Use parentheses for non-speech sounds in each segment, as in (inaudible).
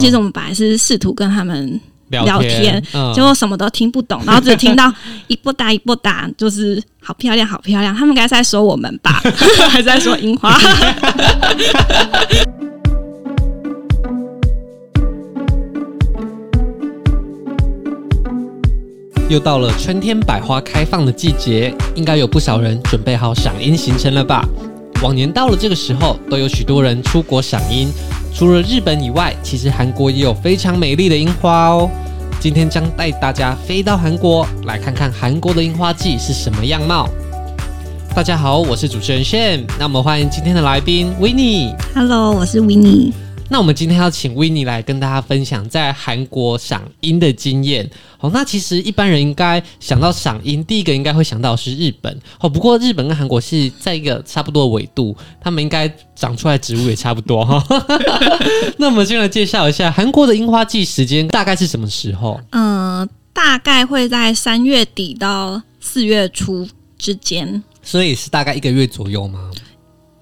其实我们本来是试图跟他们聊天，结果什么都听不懂，然后只听到 (laughs) 一波打一波打，就是好漂亮，好漂亮。他们应该是在说我们吧，(laughs) 还是在说樱花？(laughs) 又到了春天百花开放的季节，应该有不少人准备好赏樱行程了吧？往年到了这个时候，都有许多人出国赏樱。除了日本以外，其实韩国也有非常美丽的樱花哦。今天将带大家飞到韩国，来看看韩国的樱花季是什么样貌。大家好，我是主持人 Shane，那么欢迎今天的来宾 Winnie。Hello，我是 Winnie。那我们今天要请 Winnie 来跟大家分享在韩国赏樱的经验。好，那其实一般人应该想到赏樱，第一个应该会想到是日本。哦，不过日本跟韩国是在一个差不多的纬度，他们应该长出来植物也差不多哈。(laughs) 那我们先来介绍一下韩国的樱花季时间大概是什么时候？嗯、呃，大概会在三月底到四月初之间，所以是大概一个月左右吗？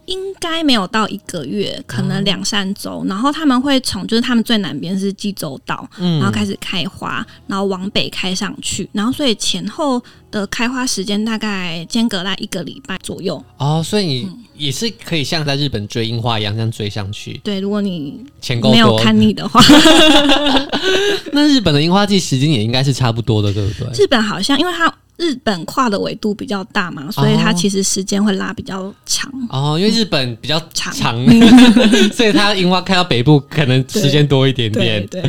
应该没有到一个月，可能两三周。然后他们会从就是他们最南边是济州岛，然后开始开花，然后往北开上去，然后所以前后的开花时间大概间隔在一个礼拜左右。哦，所以你也是可以像在日本追樱花一样这样追上去。对，如果你钱够，没有看腻的话，(laughs) 那日本的樱花季时间也应该是差不多的，对不对？日本好像因为它。日本跨的纬度比较大嘛，所以它其实时间会拉比较长哦。因为日本比较长，长 (laughs) 所以它樱花开到北部可能时间多一点点。对，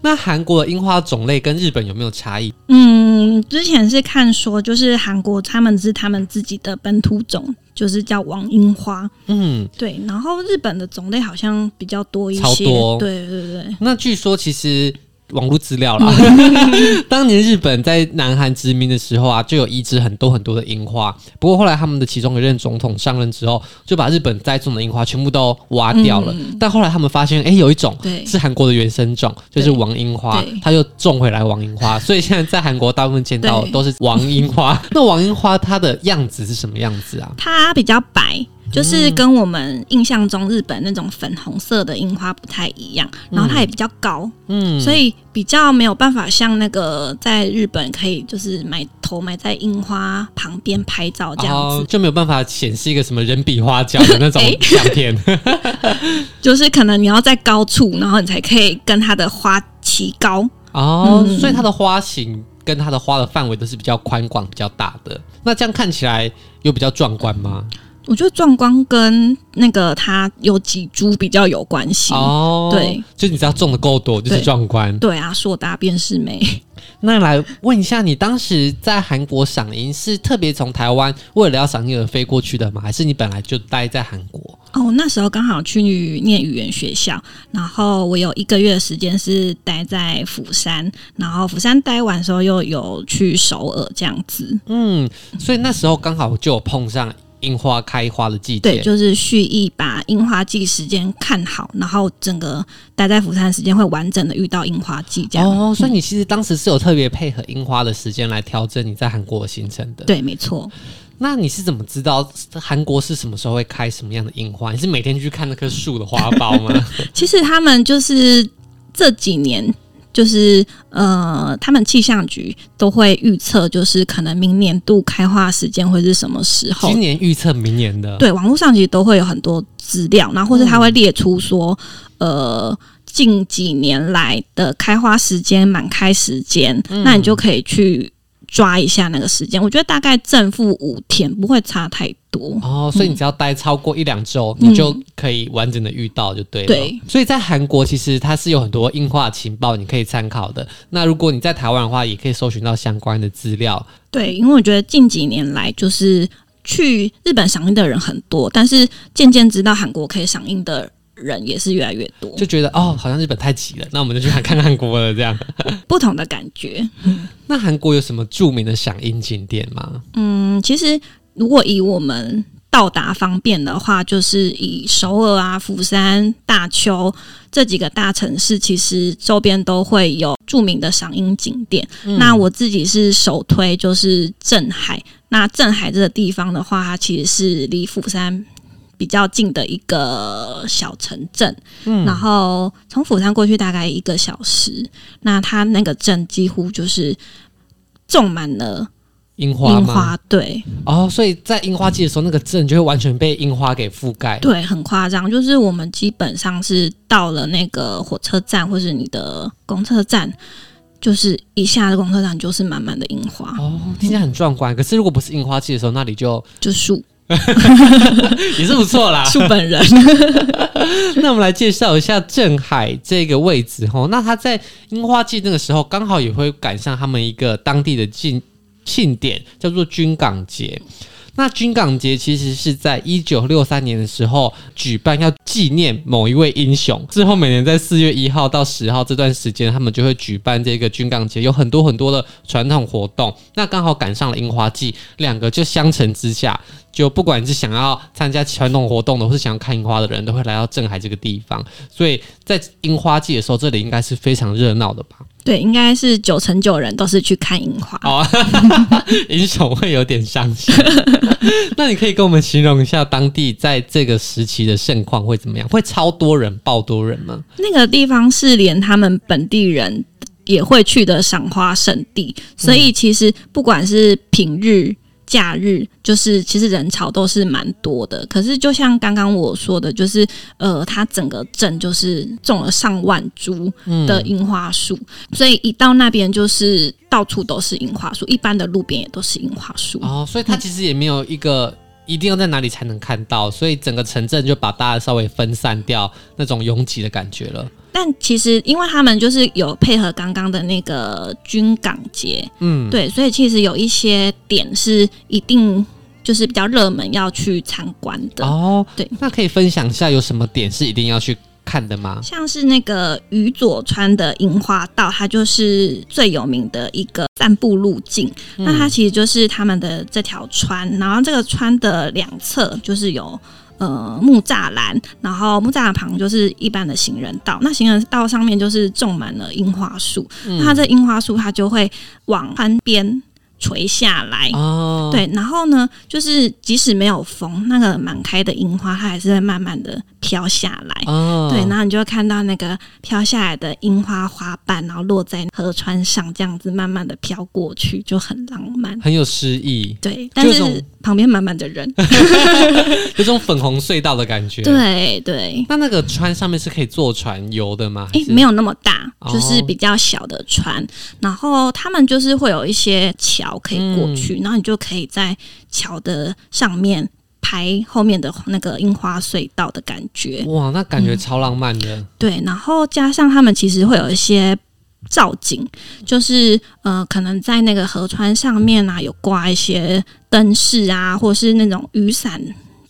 那韩国的樱花种类跟日本有没有差异？嗯，之前是看说，就是韩国他们是他们自己的本土种，就是叫王樱花。嗯，对。然后日本的种类好像比较多一些，超多。对对对。那据说其实。网络资料啦，(laughs) 当年日本在南韩殖民的时候啊，就有移植很多很多的樱花。不过后来他们的其中一任总统上任之后，就把日本栽种的樱花全部都挖掉了。嗯、但后来他们发现，哎、欸，有一种是韩国的原生种，就是王樱花，他就种回来王樱花。(laughs) 所以现在在韩国大部分见到的都是王樱花。那王樱花它的样子是什么样子啊？它比较白。就是跟我们印象中日本那种粉红色的樱花不太一样，然后它也比较高，嗯，所以比较没有办法像那个在日本可以就是埋头埋在樱花旁边拍照这样子，哦，就没有办法显示一个什么人比花娇的那种 (laughs) 相片，欸、(laughs) 就是可能你要在高处，然后你才可以跟它的花齐高。哦，嗯、所以它的花型跟它的花的范围都是比较宽广、比较大的。那这样看起来有比较壮观吗？我觉得壮观跟那个它有几株比较有关系哦，对，就你知道种的够多就是壮观，对，对啊，硕大便是美。(laughs) 那来问一下，你当时在韩国赏樱是特别从台湾为了要赏樱而飞过去的吗？还是你本来就待在韩国？哦，那时候刚好去念语言学校，然后我有一个月的时间是待在釜山，然后釜山待完的时候又有去首尔这样子。嗯，所以那时候刚好就有碰上。樱花开花的季节，对，就是蓄意把樱花季时间看好，然后整个待在釜山的时间会完整的遇到樱花季这样。哦，所以你其实当时是有特别配合樱花的时间来调整你在韩国的行程的。对，没错。那你是怎么知道韩国是什么时候会开什么样的樱花？你是每天去看那棵树的花苞吗？(laughs) 其实他们就是这几年。就是呃，他们气象局都会预测，就是可能明年度开花时间会是什么时候？今年预测明年的，对，网络上其实都会有很多资料，然后或是他会列出说，嗯、呃，近几年来的开花时间、满开时间，嗯、那你就可以去。抓一下那个时间，我觉得大概正负五天不会差太多哦，所以你只要待超过一两周，嗯、你就可以完整的遇到就对了。对，所以在韩国其实它是有很多硬化情报你可以参考的。那如果你在台湾的话，也可以搜寻到相关的资料。对，因为我觉得近几年来就是去日本赏樱的人很多，但是渐渐知道韩国可以赏樱的人也是越来越多，就觉得哦，好像日本太挤了，那我们就去看看韩国了，这样 (laughs) 不同的感觉。(laughs) 那韩国有什么著名的赏樱景点吗？嗯，其实如果以我们到达方便的话，就是以首尔啊、釜山、大邱这几个大城市，其实周边都会有著名的赏樱景点。嗯、那我自己是首推就是镇海。那镇海这个地方的话，它其实是离釜山。比较近的一个小城镇，嗯，然后从釜山过去大概一个小时。那它那个镇几乎就是种满了樱花，樱花对哦，所以在樱花季的时候，那个镇就会完全被樱花给覆盖，对，很夸张。就是我们基本上是到了那个火车站或是你的公车站。就是一下的公车站就是满满的樱花哦，听起来很壮观。可是如果不是樱花季的时候，那里就就树 (laughs) 也是不错啦。树本人。(laughs) 那我们来介绍一下镇海这个位置哦。那他在樱花季那个时候，刚好也会赶上他们一个当地的庆庆典，叫做军港节。那军港节其实是在一九六三年的时候举办，要纪念某一位英雄。之后每年在四月一号到十号这段时间，他们就会举办这个军港节，有很多很多的传统活动。那刚好赶上了樱花季，两个就相乘之下。就不管是想要参加传统活动的，或是想要看樱花的人，都会来到镇海这个地方。所以在樱花季的时候，这里应该是非常热闹的吧？对，应该是九成九人都是去看樱花。哦，(laughs) 英雄会有点伤心。(laughs) 那你可以跟我们形容一下当地在这个时期的盛况会怎么样？会超多人、爆多人吗？那个地方是连他们本地人也会去的赏花圣地，所以其实不管是平日。假日就是其实人潮都是蛮多的，可是就像刚刚我说的，就是呃，它整个镇就是种了上万株的樱花树，嗯、所以一到那边就是到处都是樱花树，一般的路边也都是樱花树。哦，所以它其实也没有一个一定要在哪里才能看到，所以整个城镇就把大家稍微分散掉那种拥挤的感觉了。但其实，因为他们就是有配合刚刚的那个军港节，嗯，对，所以其实有一些点是一定就是比较热门要去参观的哦。对，那可以分享一下有什么点是一定要去看的吗？像是那个宇佐川的樱花道，它就是最有名的一个散步路径。嗯、那它其实就是他们的这条川，然后这个川的两侧就是有。呃，木栅栏，然后木栅栏旁就是一般的行人道。那行人道上面就是种满了樱花树，嗯、那它这樱花树它就会往川边垂下来。哦，对，然后呢，就是即使没有风，那个满开的樱花它还是会慢慢的飘下来。哦，对，然后你就会看到那个飘下来的樱花花瓣，然后落在河川上，这样子慢慢的飘过去，就很浪漫，很有诗意。对，但是。旁边满满的人 (laughs) (laughs) 有种粉红隧道的感觉。对对，那那个川上面是可以坐船游的吗？诶，没有那么大，就是比较小的船。哦、然后他们就是会有一些桥可以过去，嗯、然后你就可以在桥的上面拍后面的那个樱花隧道的感觉。哇，那感觉超浪漫的。嗯、对，然后加上他们其实会有一些。造景就是呃，可能在那个河川上面啊，有挂一些灯饰啊，或是那种雨伞，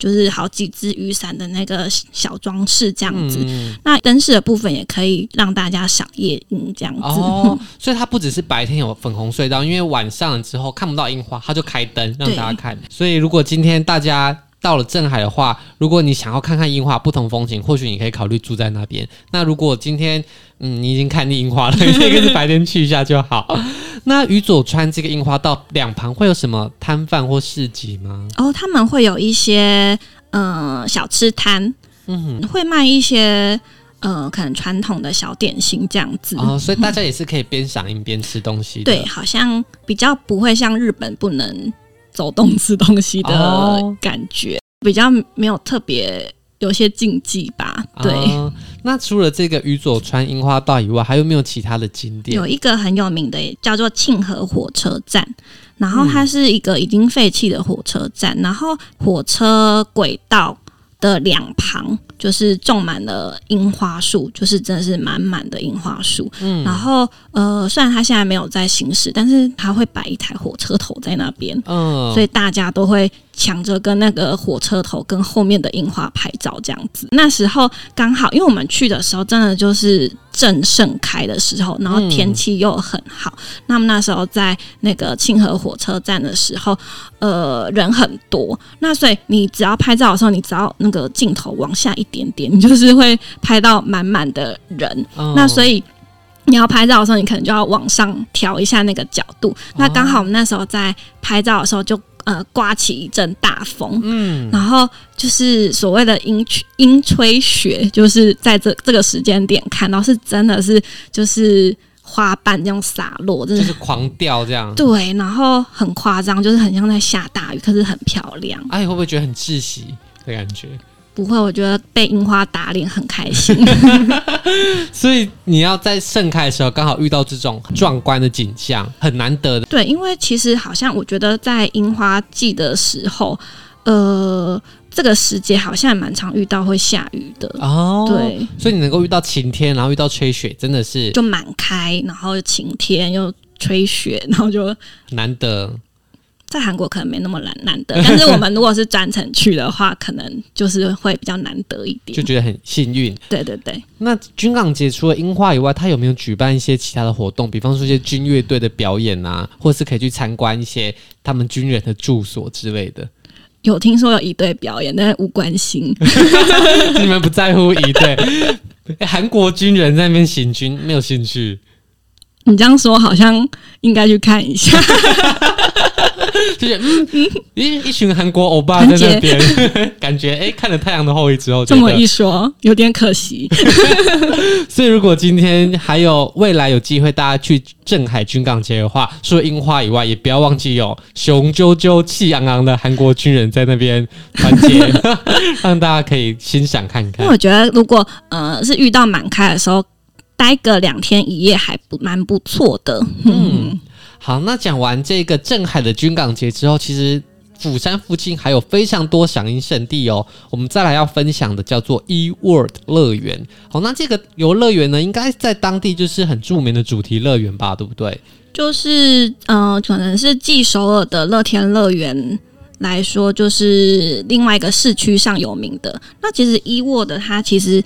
就是好几只雨伞的那个小装饰这样子。嗯、那灯饰的部分也可以让大家赏夜樱这样子。哦，所以它不只是白天有粉红隧道，因为晚上了之后看不到樱花，它就开灯让大家看。所以如果今天大家到了镇海的话，如果你想要看看樱花不同风景，或许你可以考虑住在那边。那如果今天嗯你已经看腻樱花了，你 (laughs) 可以白天去一下就好。(laughs) 那宇佐川这个樱花道两旁会有什么摊贩或市集吗？哦，他们会有一些呃小吃摊，嗯哼，会卖一些呃可能传统的小点心这样子。哦，所以大家也是可以边赏樱边吃东西。对，好像比较不会像日本不能。走动吃东西的感觉，哦、比较没有特别有些禁忌吧。对、哦，那除了这个宇佐川樱花道以外，还有没有其他的景点？有一个很有名的叫做庆和火车站，然后它是一个已经废弃的火车站，嗯、然后火车轨道的两旁就是种满了樱花树，就是真的是满满的樱花树。嗯，然后呃，虽然它现在没有在行驶，但是它会摆一台火车头在那边，嗯，所以大家都会。抢着跟那个火车头跟后面的樱花拍照，这样子。那时候刚好，因为我们去的时候真的就是正盛开的时候，然后天气又很好。嗯、那么那时候在那个庆和火车站的时候，呃，人很多。那所以你只要拍照的时候，你只要那个镜头往下一点点，你就是会拍到满满的人。哦、那所以。你要拍照的时候，你可能就要往上调一下那个角度。那刚好我们那时候在拍照的时候，就呃刮起一阵大风，嗯，然后就是所谓的阴阴吹雪，就是在这这个时间点看到是真的是就是花瓣这样洒落，真的就是狂掉这样，对，然后很夸张，就是很像在下大雨，可是很漂亮。哎、啊，会不会觉得很窒息的感觉？不会，我觉得被樱花打脸很开心。(laughs) 所以你要在盛开的时候刚好遇到这种壮观的景象，很难得的。对，因为其实好像我觉得在樱花季的时候，呃，这个时节好像也蛮常遇到会下雨的哦。对，所以你能够遇到晴天，然后遇到吹雪，真的是就满开，然后晴天又吹雪，然后就难得。在韩国可能没那么难难得，但是我们如果是专程去的话，可能就是会比较难得一点，就觉得很幸运。对对对。那军港节除了樱花以外，它有没有举办一些其他的活动？比方说一些军乐队的表演啊，或是可以去参观一些他们军人的住所之类的？有听说有一队表演，但是无关心。(laughs) 你们不在乎一队？(laughs) 韩国军人在那边行军，没有兴趣。你这样说好像应该去看一下，(laughs) 就是嗯嗯，一一群韩国欧巴在那边，(laughs) 感觉哎、欸，看了《太阳的后裔》之后，这么一说有点可惜。(laughs) 所以如果今天还有未来有机会大家去镇海军港节的话，除了樱花以外，也不要忘记有雄赳赳、气昂昂的韩国军人在那边团结，让大家可以欣赏看看。因为我觉得如果呃是遇到满开的时候。待个两天一夜还不蛮不错的。嗯，好，那讲完这个镇海的军港节之后，其实釜山附近还有非常多赏樱圣地哦。我们再来要分享的叫做 E World 乐园。好，那这个游乐园呢，应该在当地就是很著名的主题乐园吧，对不对？就是呃，可能是继首尔的乐天乐园来说，就是另外一个市区上有名的。那其实 E World 它其实。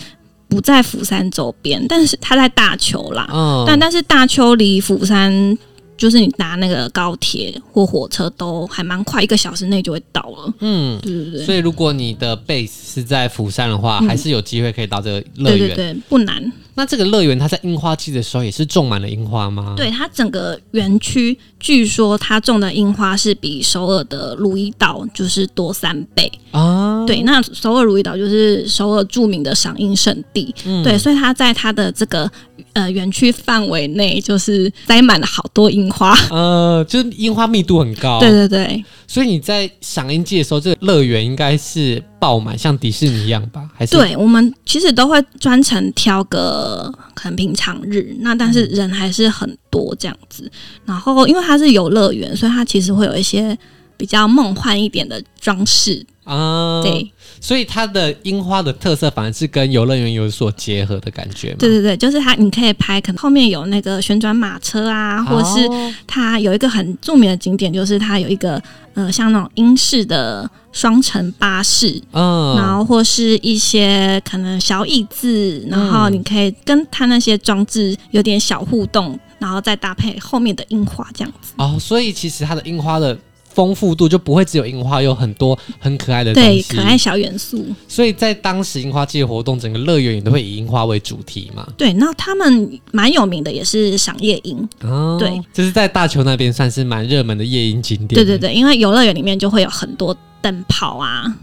不在釜山周边，但是它在大邱啦。嗯，但但是大邱离釜山。就是你搭那个高铁或火车都还蛮快，一个小时内就会到了。嗯，对对对。所以如果你的 base 是在釜山的话，嗯、还是有机会可以到这个乐园。对对对，不难。那这个乐园它在樱花季的时候也是种满了樱花吗？对，它整个园区据说它种的樱花是比首尔的如意岛就是多三倍啊。对，那首尔如意岛就是首尔著名的赏樱圣地。嗯，对，所以它在它的这个。呃，园区范围内就是栽满了好多樱花，呃，就是樱花密度很高。(laughs) 对对对，所以你在赏樱季的时候，这个乐园应该是爆满，像迪士尼一样吧？还是？对，我们其实都会专程挑个很平常日，那但是人还是很多这样子。嗯、然后，因为它是游乐园，所以它其实会有一些比较梦幻一点的装饰。啊，对，所以它的樱花的特色反而是跟游乐园有所结合的感觉。对对对，就是它，你可以拍，可能后面有那个旋转马车啊，或者是它有一个很著名的景点，就是它有一个呃，像那种英式的双层巴士，嗯，然后或是一些可能小椅子，然后你可以跟它那些装置有点小互动，然后再搭配后面的樱花这样子。哦，所以其实它的樱花的。丰富度就不会只有樱花，有很多很可爱的对，可爱小元素。所以在当时樱花季的活动，整个乐园也都会以樱花为主题嘛。对，那他们蛮有名的也是赏夜樱，哦，对，就是在大邱那边算是蛮热门的夜樱景点。对对对，因为游乐园里面就会有很多灯泡啊。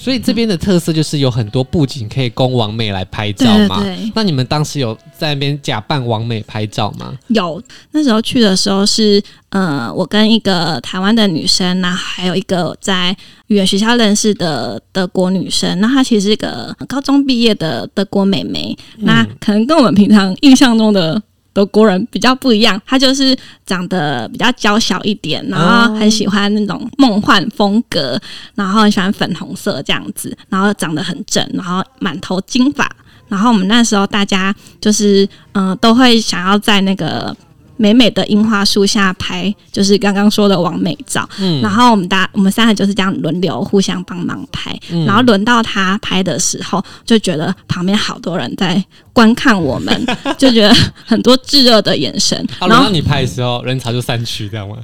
所以这边的特色就是有很多布景可以供王美来拍照嘛。对对对。那你们当时有在那边假扮王美拍照吗？有，那时候去的时候是，呃，我跟一个台湾的女生，那还有一个在语言学校认识的德国女生。那她其实是一个高中毕业的德国美眉，嗯，那可能跟我们平常印象中的。德国人比较不一样，他就是长得比较娇小一点，然后很喜欢那种梦幻风格，然后很喜欢粉红色这样子，然后长得很正，然后满头金发，然后我们那时候大家就是嗯、都会想要在那个。美美的樱花树下拍，就是刚刚说的王美照。嗯，然后我们大我们三个就是这样轮流互相帮忙拍。嗯，然后轮到他拍的时候，就觉得旁边好多人在观看我们，(laughs) 就觉得很多炙热的眼神。啊、然后你拍的时候，人潮就散去，这样吗？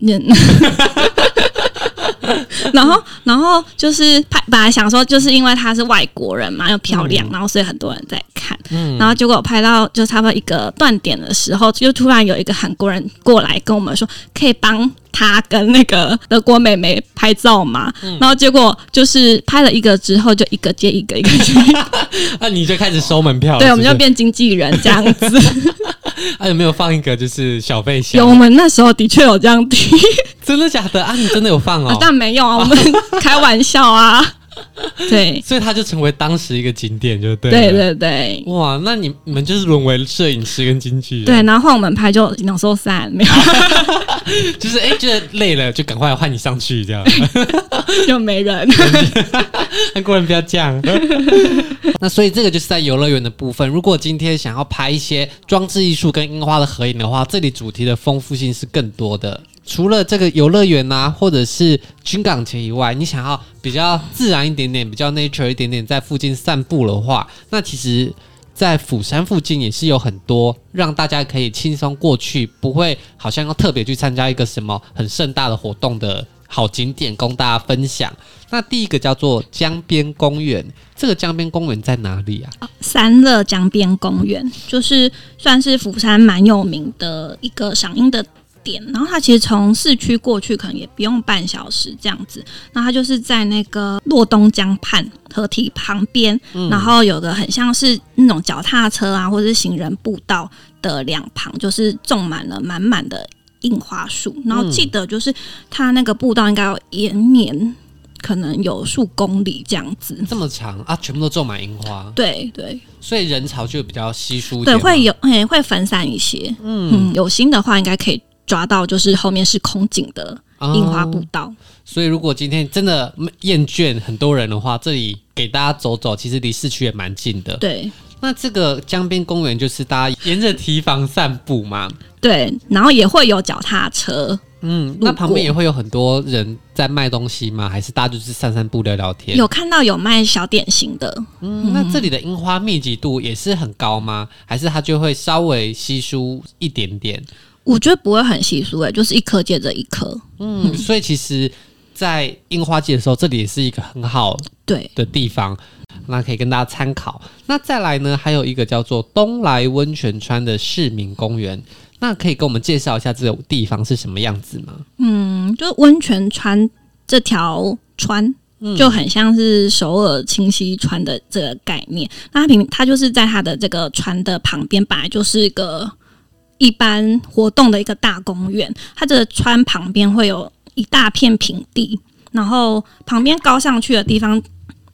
嗯。(laughs) (laughs) 然后，然后就是拍，本来想说，就是因为她是外国人嘛，又漂亮，嗯、然后所以很多人在看。嗯，然后结果拍到就差不多一个断点的时候，就突然有一个韩国人过来跟我们说，可以帮他跟那个德国妹妹拍照嘛，嗯、然后结果就是拍了一个之后，就一个接一个，一个接一个，(laughs) 那你就开始收门票了，对，我们就变经纪人这样子。(laughs) (laughs) 啊，有没有放一个就是小费箱？有，我们那时候的确有这样提，(laughs) 真的假的啊？你真的有放哦？啊、但没有啊，我们开玩笑啊。(laughs) 对，所以他就成为当时一个景点，就对。对对对，哇，那你你们就是沦为摄影师跟经纪人。对，然后换我们拍就两收散，没有，(laughs) 就是哎，觉得累了就赶快换你上去，这样 (laughs) 就没人。韩国人不要这样。那所以这个就是在游乐园的部分。如果今天想要拍一些装置艺术跟樱花的合影的话，这里主题的丰富性是更多的。除了这个游乐园呐，或者是军港前以外，你想要比较自然一点点、比较 nature 一点点，在附近散步的话，那其实，在釜山附近也是有很多让大家可以轻松过去，不会好像要特别去参加一个什么很盛大的活动的好景点，供大家分享。那第一个叫做江边公园，这个江边公园在哪里啊？三乐江边公园就是算是釜山蛮有名的一个赏樱的。点，然后它其实从市区过去可能也不用半小时这样子。那它就是在那个洛东江畔河堤旁边，嗯、然后有个很像是那种脚踏车啊，或者是行人步道的两旁，就是种满了满满的樱花树。然后记得就是它那个步道应该要延绵，可能有数公里这样子。这么长啊，全部都种满樱花。对对，所以人潮就比较稀疏。对，会有诶会分散一些。嗯，嗯，有心的话应该可以。抓到就是后面是空景的樱花步道。哦，所以如果今天真的厌倦很多人的话，这里给大家走走，其实离市区也蛮近的。对，那这个江边公园就是大家沿着堤防散步嘛。对，然后也会有脚踏车。嗯，那旁边也会有很多人在卖东西吗？还是大家就是散散步聊聊天？有看到有卖小点心的。嗯，那这里的樱花密集度也是很高吗？还是它就会稍微稀疏一点点？我觉得不会很稀疏诶，就是一颗接着一颗。嗯，嗯，所以其实，在樱花季的时候，这里也是一个很好对的地方，那可以跟大家参考。那再来呢，还有一个叫做东来温泉川的市民公园，那可以跟我们介绍一下这个地方是什么样子吗？嗯，就温泉川这条川就很像是首尔清溪川的这个概念。那它平，它就是在它的这个川的旁边，本来就是一个。一般活动的一个大公园，它的川旁边会有一大片平地，然后旁边高上去的地方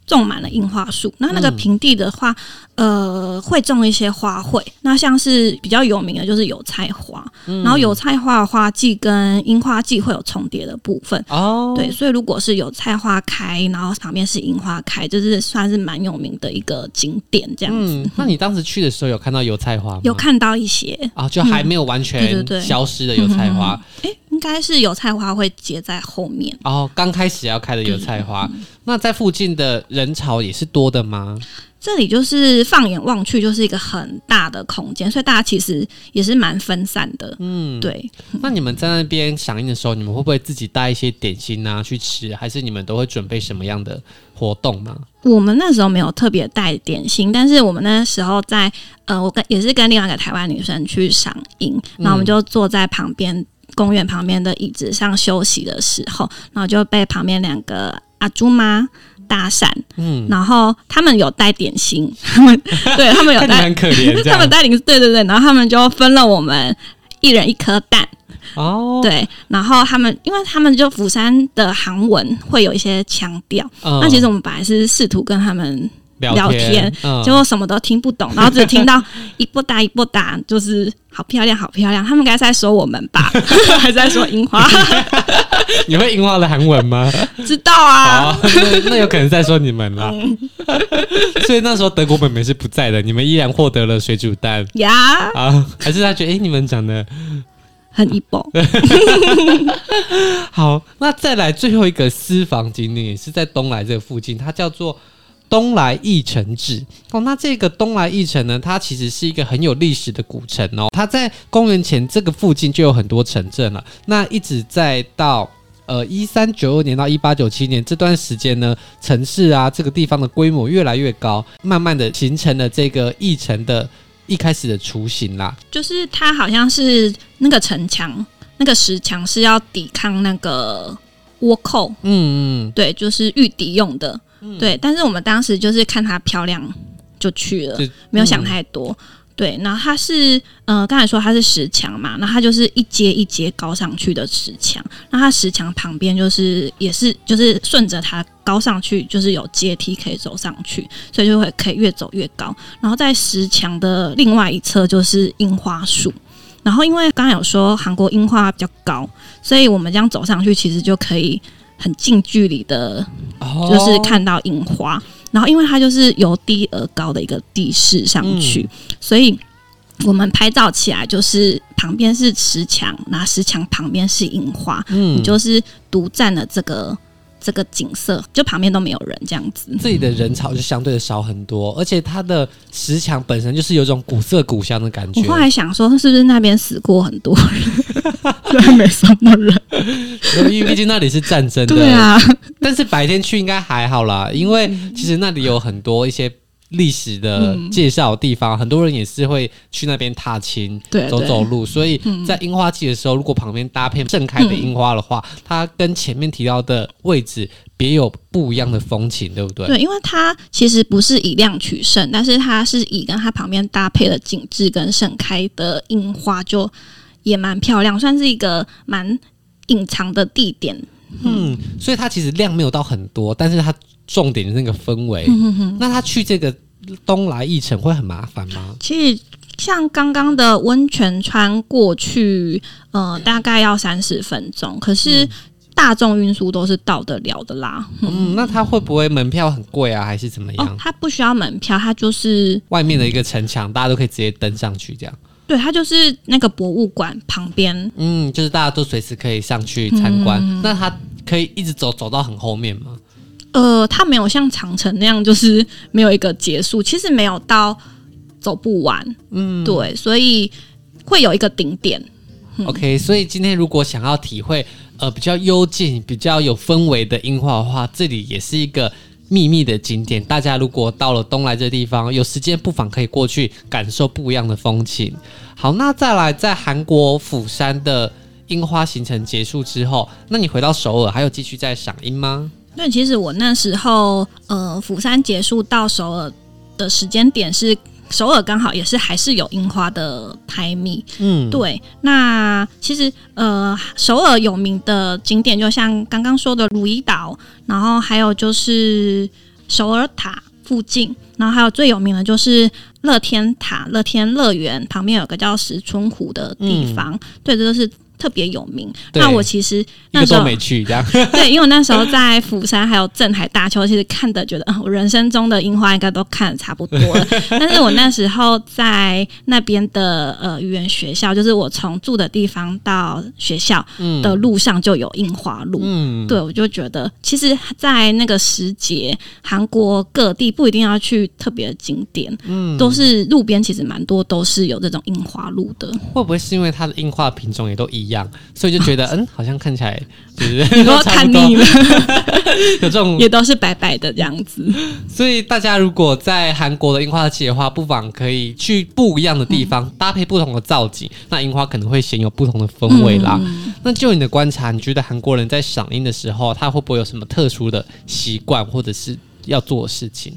种满了樱花树。那那个平地的话，呃，会种一些花卉。那像是比较有名的就是油菜花，嗯、然后油菜花的花季跟樱花季会有重叠的部分。哦，对，所以如果是油菜花开，然后旁边是樱花开，就是算是蛮有名的一个景点这样子。嗯，那你当时去的时候有看到油菜花吗？有看到一些啊，就还没有完全消失的油菜花。哎、嗯嗯，应该是油菜花会结在后面。哦，刚开始要开的油菜花。嗯、那在附近的人潮也是多的吗？这里就是放眼望去就是一个很大的空间，所以大家其实也是蛮分散的。嗯，对。那你们在那边响应的时候，你们会不会自己带一些点心啊去吃？还是你们都会准备什么样的活动呢？我们那时候没有特别带点心，但是我们那时候在呃，我跟也是跟另外一个台湾女生去赏樱，然后我们就坐在旁边、嗯、公园旁边的椅子上休息的时候，然后就被旁边两个阿朱妈。搭讪，嗯，然后他们有带点心，(laughs) 他们对他们有带，很可怜，(laughs) 他们带零食，对对对，然后他们就分了我们一人一颗蛋，哦，对，然后他们因为他们就釜山的韩文会有一些腔调，嗯、那其实我们本来是试图跟他们。聊天，嗯、结果什么都听不懂，然后只听到 (laughs) 一波打一波打，就是好漂亮，好漂亮。他们应该是在说我们吧，(laughs) 还是在说樱花？(laughs) 你会樱花的韩文吗？知道啊，那那有可能在说你们啦。嗯、所以那时候德国妹妹是不在的，你们依然获得了水煮蛋呀。啊，还是他觉得哎、欸，你们长得很一波。好，那再来最后一个私房景点，也是在东来这个附近，它叫做。东来义城址哦，那这个东来义城呢，它其实是一个很有历史的古城哦。它在公元前这个附近就有很多城镇了。那一直在到呃一三九二年到一八九七年这段时间呢，城市啊这个地方的规模越来越高，慢慢的形成了这个义城的一开始的雏形啦。就是它好像是那个城墙那个石墙是要抵抗那个倭寇，嗯嗯，对，就是御敌用的，嗯、对。但是我们当时就是看它漂亮就去了，没有想太多。嗯对，然后它是，呃，刚才说它是石墙嘛，那它就是一阶一阶高上去的石墙，那它石墙旁边就是也是就是顺着它高上去，就是有阶梯可以走上去，所以就会可以越走越高。然后在石墙的另外一侧就是樱花树，然后因为刚才有说韩国樱花比较高，所以我们这样走上去其实就可以很近距离的，就是看到樱花。然后，因为它就是由低而高的一个地势上去，嗯、所以我们拍照起来就是旁边是石墙，那石墙旁边是樱花，嗯，你就是独占了这个这个景色，就旁边都没有人这样子，这里的人潮就相对的少很多，而且它的石墙本身就是有种古色古香的感觉。我后来想说，是不是那边死过很多人，所 (laughs) 以没什么人？因为毕竟那里是战争的，对啊。但是白天去应该还好啦，因为其实那里有很多一些历史的介绍的地方，嗯、很多人也是会去那边踏青、对走走路。所以在樱花季的时候，如果旁边搭配盛开的樱花的话，嗯、它跟前面提到的位置别有不一样的风情，对不对？对，因为它其实不是以量取胜，但是它是以跟它旁边搭配的景致跟盛开的樱花，就也蛮漂亮，算是一个蛮隐藏的地点。嗯，所以它其实量没有到很多，但是它重点的那个氛围。嗯、哼哼，那他去这个东来一城会很麻烦吗？其实像刚刚的温泉川过去，呃，大概要三十分钟，可是大众运输都是到得了的啦。嗯，嗯，那他会不会门票很贵啊，还是怎么样？哦，它不需要门票，他就是外面的一个城墙，大家都可以直接登上去这样。对，它就是那个博物馆旁边，嗯，就是大家都随时可以上去参观。嗯、那它可以一直走走到很后面吗？呃，它没有像长城那样，就是没有一个结束。其实没有到走不完，嗯，对，所以会有一个顶点。嗯、OK，所以今天如果想要体会呃比较幽静、比较有氛围的樱花的话，这里也是一个。秘密的景点，大家如果到了东来这地方，有时间不妨可以过去感受不一样的风情。好，那再来，在韩国釜山的樱花行程结束之后，那你回到首尔还有继续在赏樱吗？对，其实我那时候，呃，釜山结束到首尔的时间点是。首尔刚好也是还是有樱花的 timing，嗯，对。那其实呃，首尔有名的景点就像刚刚说的汝矣岛，然后还有就是首尔塔附近，然后还有最有名的就是乐天塔、乐天乐园旁边有个叫石春湖的地方，嗯、对，这都是。特别有名。那我其实那时候没去，这样 (laughs) 对，因为我那时候在釜山还有镇海大桥，其实看的觉得，我人生中的樱花应该都看的差不多了。(laughs) 但是我那时候在那边的呃语言学校，就是我从住的地方到学校的路上就有樱花路。嗯，对，我就觉得，其实，在那个时节，韩国各地不一定要去特别的景点，嗯，都是路边其实蛮多都是有这种樱花路的。会不会是因为它的樱花品种也都一样？一样，所以就觉得 (laughs) 嗯，好像看起来就是 (laughs) 你都 (laughs) 看腻了，有这种也都是白白的这样子。所以大家如果在韩国的樱花季的话，不妨可以去不一样的地方，嗯、搭配不同的造景，那樱花可能会显有不同的风味啦。嗯、那就你的观察，你觉得韩国人在赏樱的时候，他会不会有什么特殊的习惯，或者是要做的事情？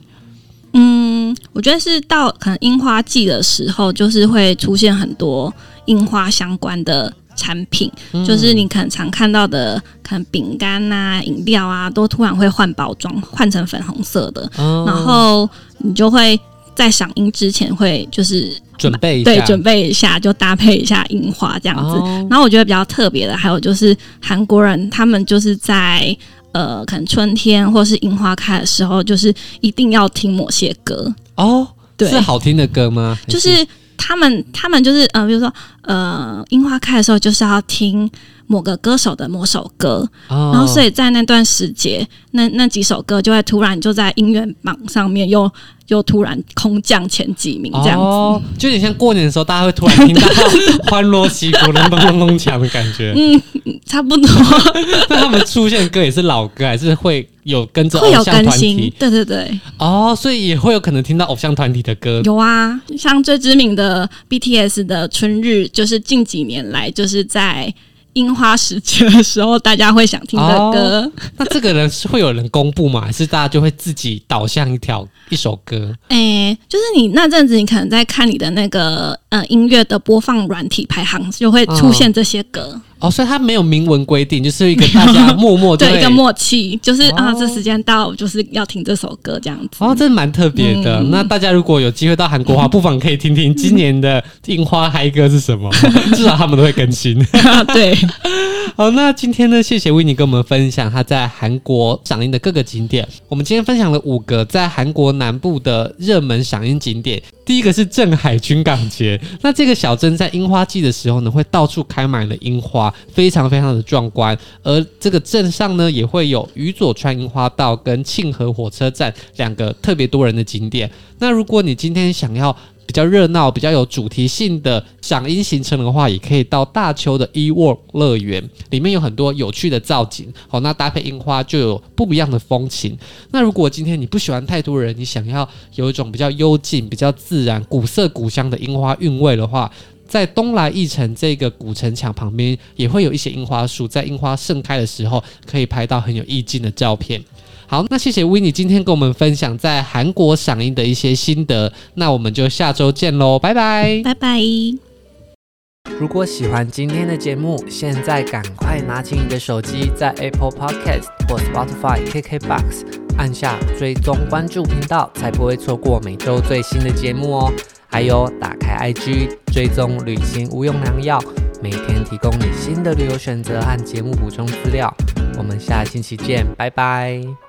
嗯，我觉得是到可能樱花季的时候，就是会出现很多樱花相关的。产品就是你可能常看到的，可能饼干啊、饮料啊，都突然会换包装，换成粉红色的，哦、然后你就会在赏樱之前会就是准备一下，对，准备一下就搭配一下樱花这样子。哦、然后我觉得比较特别的还有就是韩国人他们就是在呃，可能春天或是樱花开的时候，就是一定要听某些歌。哦，对，是好听的歌吗？就是。他们他们就是呃，比如说呃，樱花开的时候就是要听某个歌手的某首歌，哦、然后所以在那段时节，那那几首歌就会突然就在音乐榜上面又又突然空降前几名这样子，哦、就有点像过年的时候，大家会突然听到 (laughs) 欢乐喜鼓隆咚咚咚锵的感觉，嗯，差不多。那他们出现的歌也是老歌，还是会有跟着偶像团体？对对对，哦，所以也会有可能听到偶像团体的歌。有啊，像最知名的 BTS 的《春日》，就是近几年来就是在。樱花时节的时候，大家会想听的歌。哦、那这个人是会有人公布吗？还是大家就会自己导向一条一首歌？哎、欸，就是你那阵子，你可能在看你的那个呃音乐的播放软体排行，就会出现这些歌。哦哦，所以他没有明文规定，就是一个大家默默 (laughs) 对一个默契，就是、哦、啊，这时间到就是要听这首歌这样子。哦，这蛮特别的、嗯。那大家如果有机会到韩国的话，不妨可以听听今年的樱花嗨歌是什么，(laughs) 至少他们都会更新。(laughs) 对，好，那今天呢，谢谢 Winnie 跟我们分享他在韩国赏樱的各个景点。我们今天分享了五个在韩国南部的热门赏樱景点。第一个是镇海军港节，那这个小镇在樱花季的时候呢，会到处开满了樱花，非常非常的壮观。而这个镇上呢，也会有宇佐川樱花道跟庆和火车站两个特别多人的景点。那如果你今天想要比较热闹、比较有主题性的赏樱行程的话，也可以到大邱的 Ework 乐园，里面有很多有趣的造景。好，那搭配樱花就有不一样的风情。那如果今天你不喜欢太多人，你想要有一种比较幽静、比较自然、古色古香的樱花韵味的话，在东来义城这个古城墙旁边，也会有一些樱花树，在樱花盛开的时候，可以拍到很有意境的照片。好，那谢谢 Winnie 今天跟我们分享在韩国赏樱的一些心得，那我们就下周见喽，拜拜，拜拜。如果喜欢今天的节目，现在赶快拿起你的手机，在 Apple Podcast 或 Spotify、KKBox 按下追踪关注频道，才不会错过每周最新的节目哦。还有，打开 IG 追踪旅行无用良药，每天提供你新的旅游选择和节目补充资料。我们下星期见，拜拜。